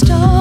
stars.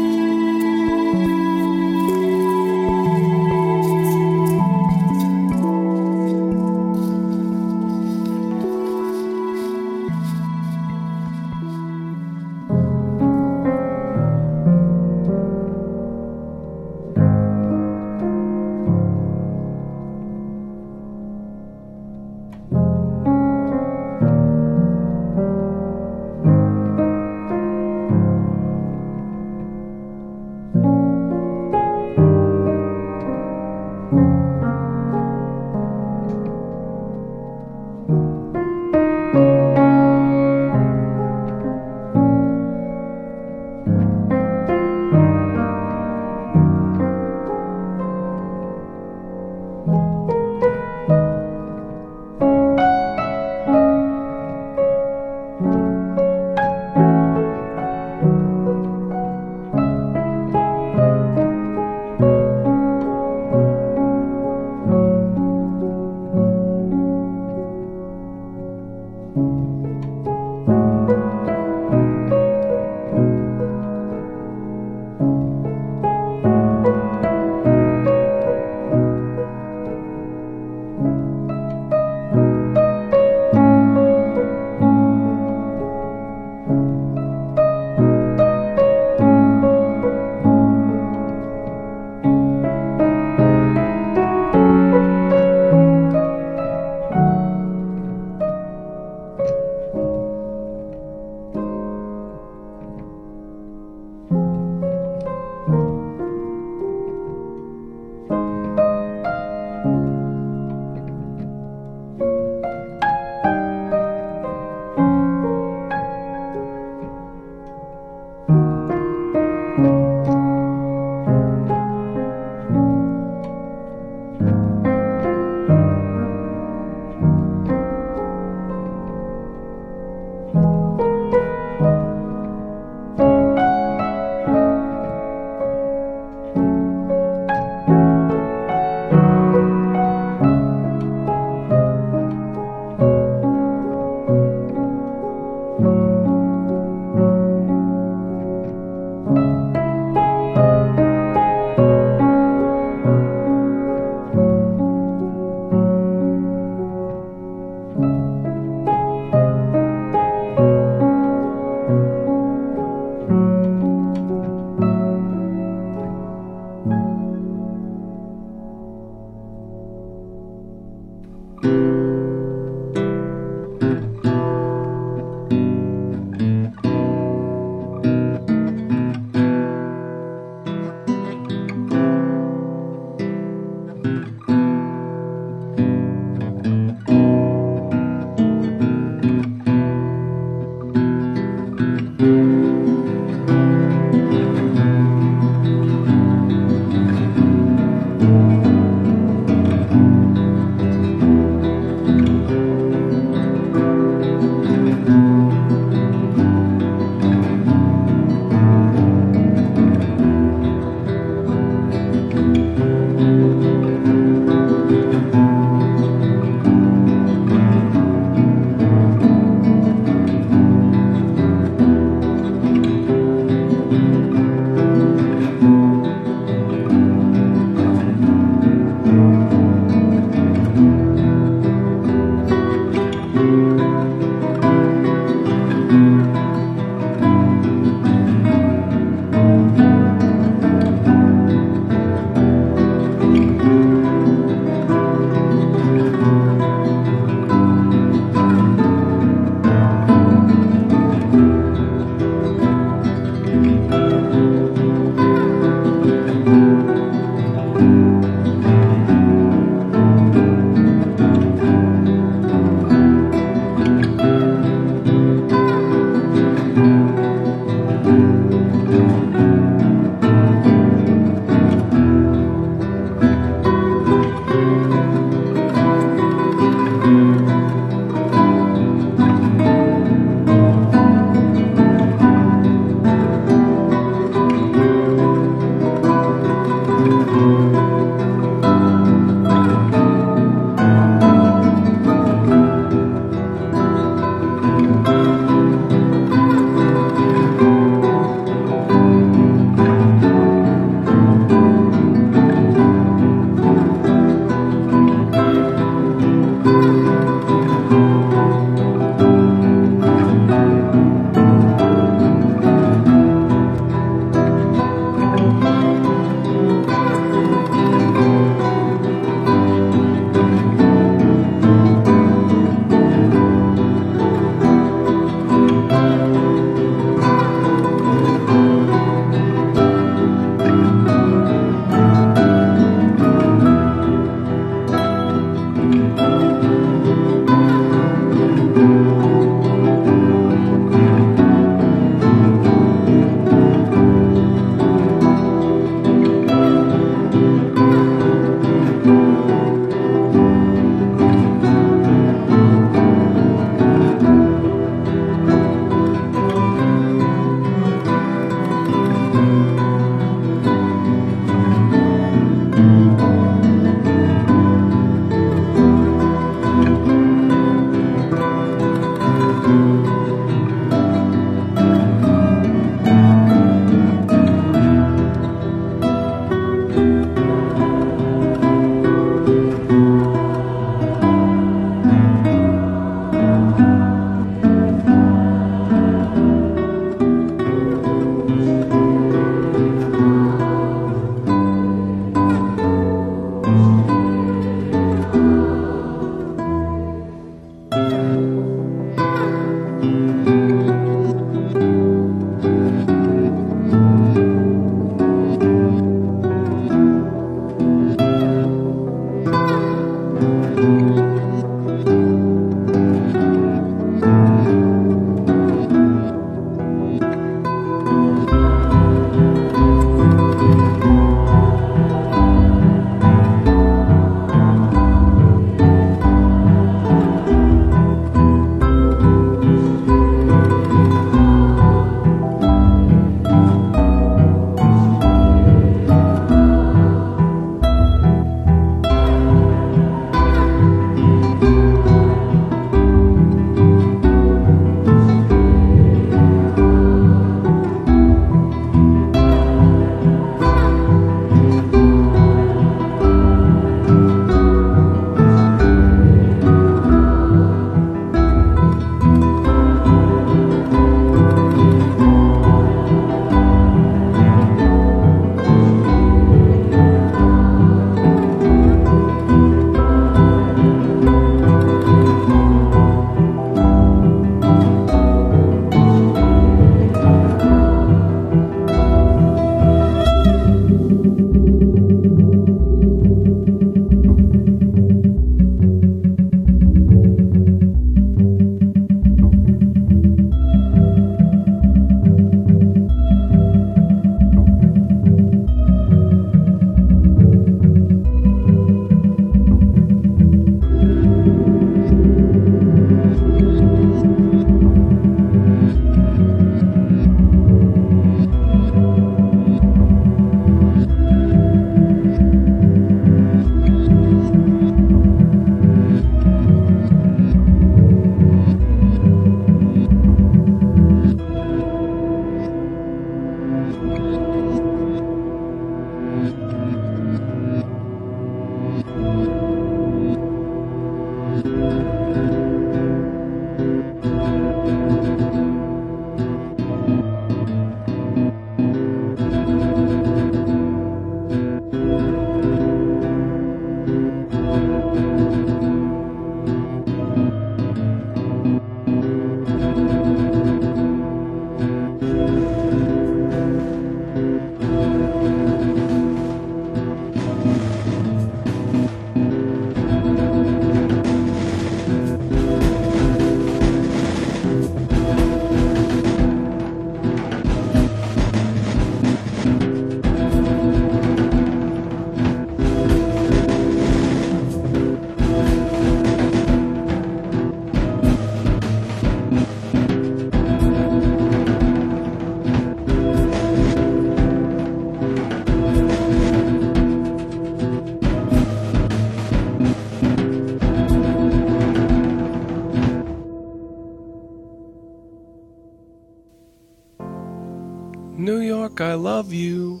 York, I love you,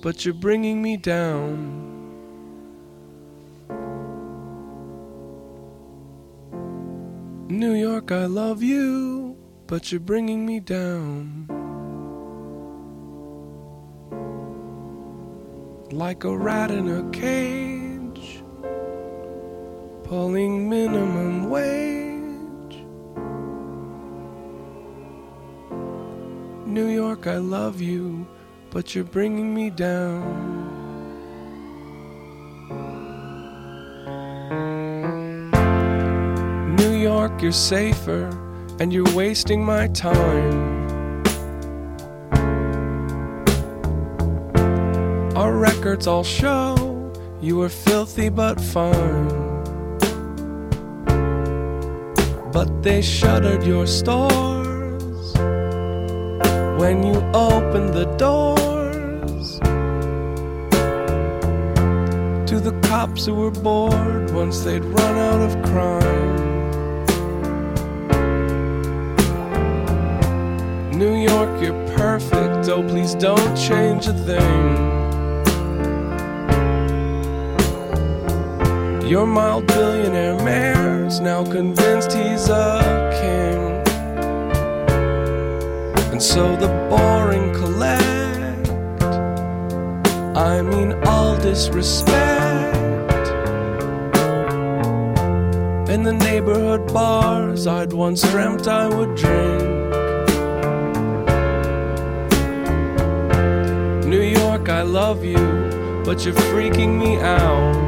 but you're bringing me down. New York, I love you, but you're bringing me down. Like a rat in a cage, pulling minimum wage. New York, I love you, but you're bringing me down. New York, you're safer, and you're wasting my time. Our records all show you were filthy but fine. But they shuttered your stores when you open the doors to the cops who were bored once they'd run out of crime. New York, you're perfect. Oh, please don't change a thing. Your mild billionaire mayor's now convinced he's a king. And so the boring collect. I mean, all disrespect. In the neighborhood bars I'd once dreamt I would drink. New York, I love you, but you're freaking me out.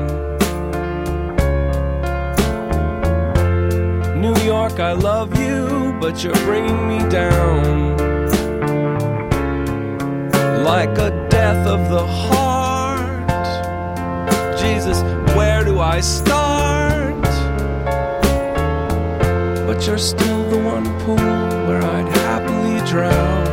York, I love you, but you're bringing me down. Like a death of the heart. Jesus, where do I start? But you're still the one pool where I'd happily drown.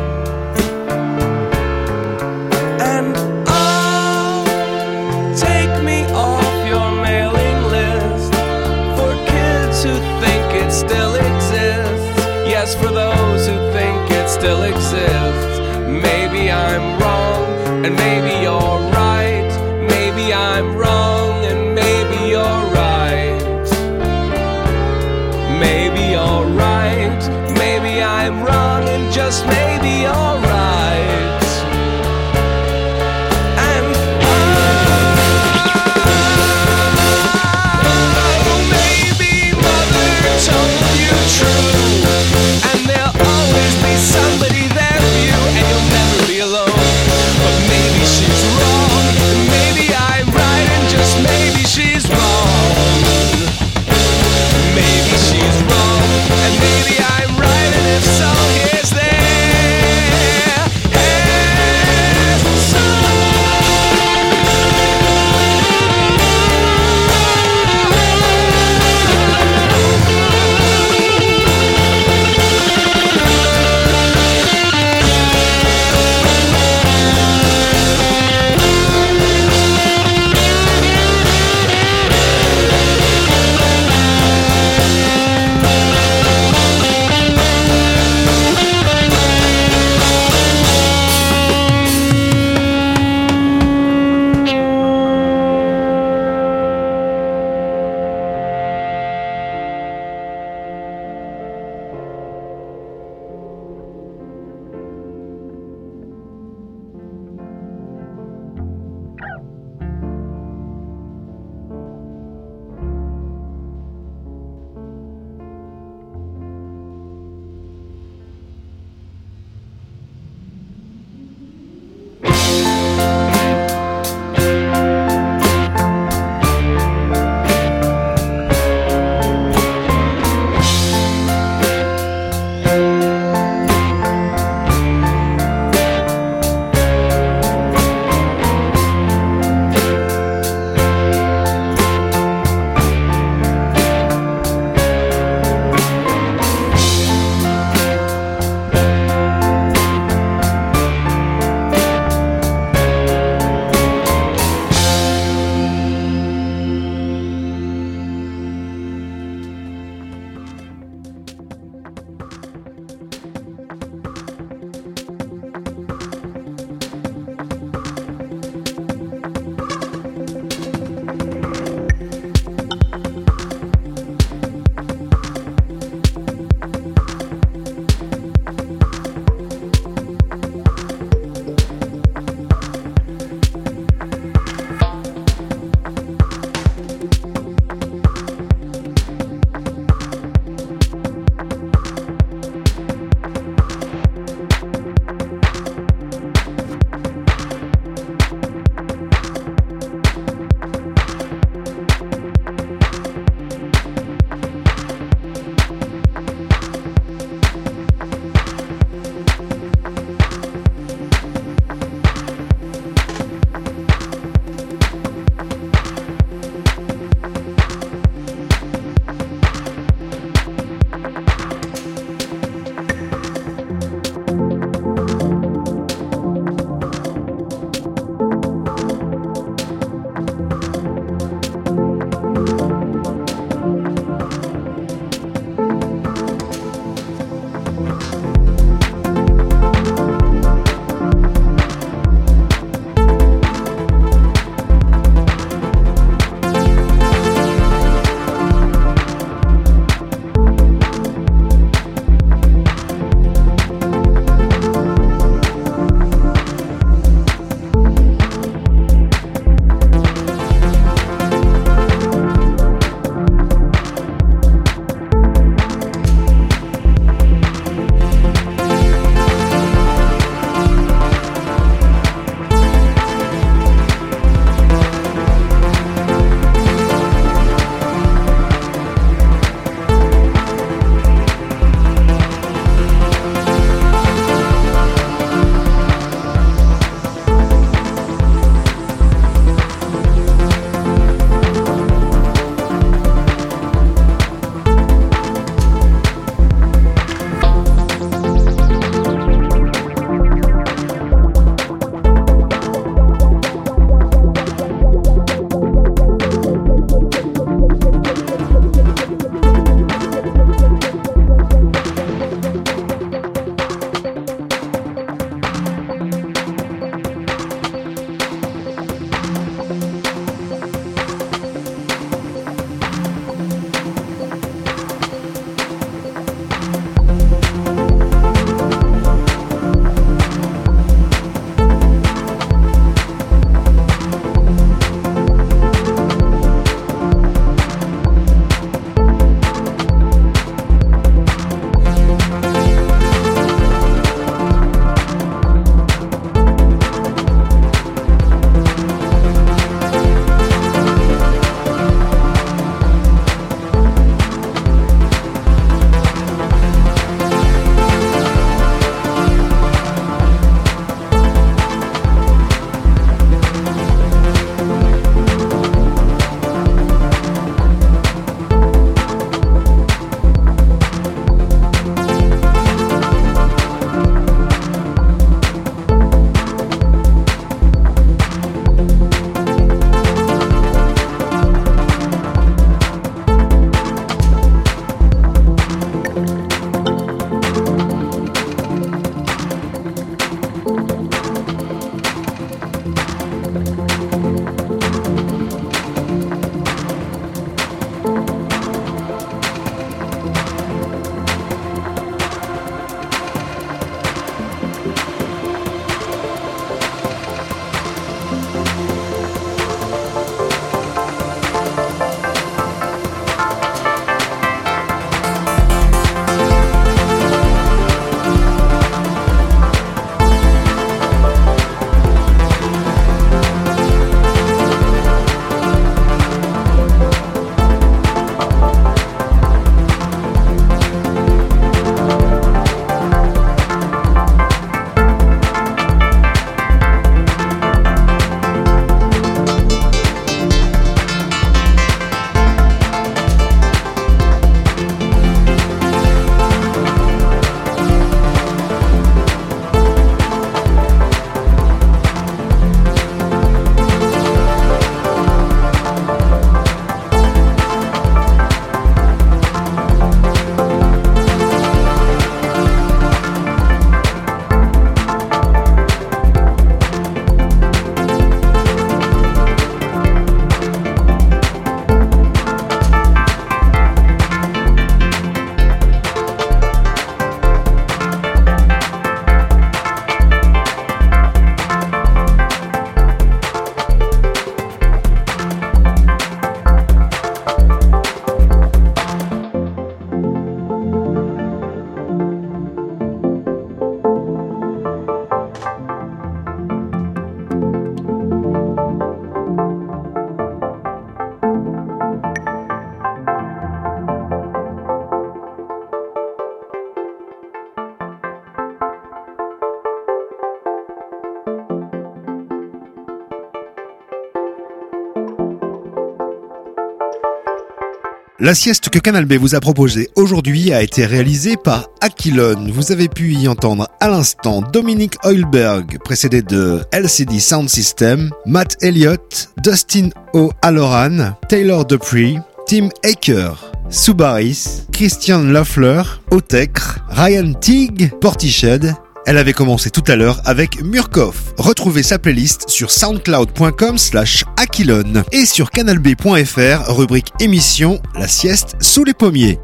La sieste que Canal B vous a proposée aujourd'hui a été réalisée par Aquilon. Vous avez pu y entendre à l'instant Dominique Heulberg, précédé de LCD Sound System, Matt Elliott, Dustin O'Halloran, Taylor Dupree, Tim Aker, Subaris, Christian Loeffler, Otecre, Ryan Teague, Portiched, elle avait commencé tout à l'heure avec Murkoff. Retrouvez sa playlist sur soundcloud.com slash aquilon et sur canalb.fr, rubrique émission La sieste sous les pommiers.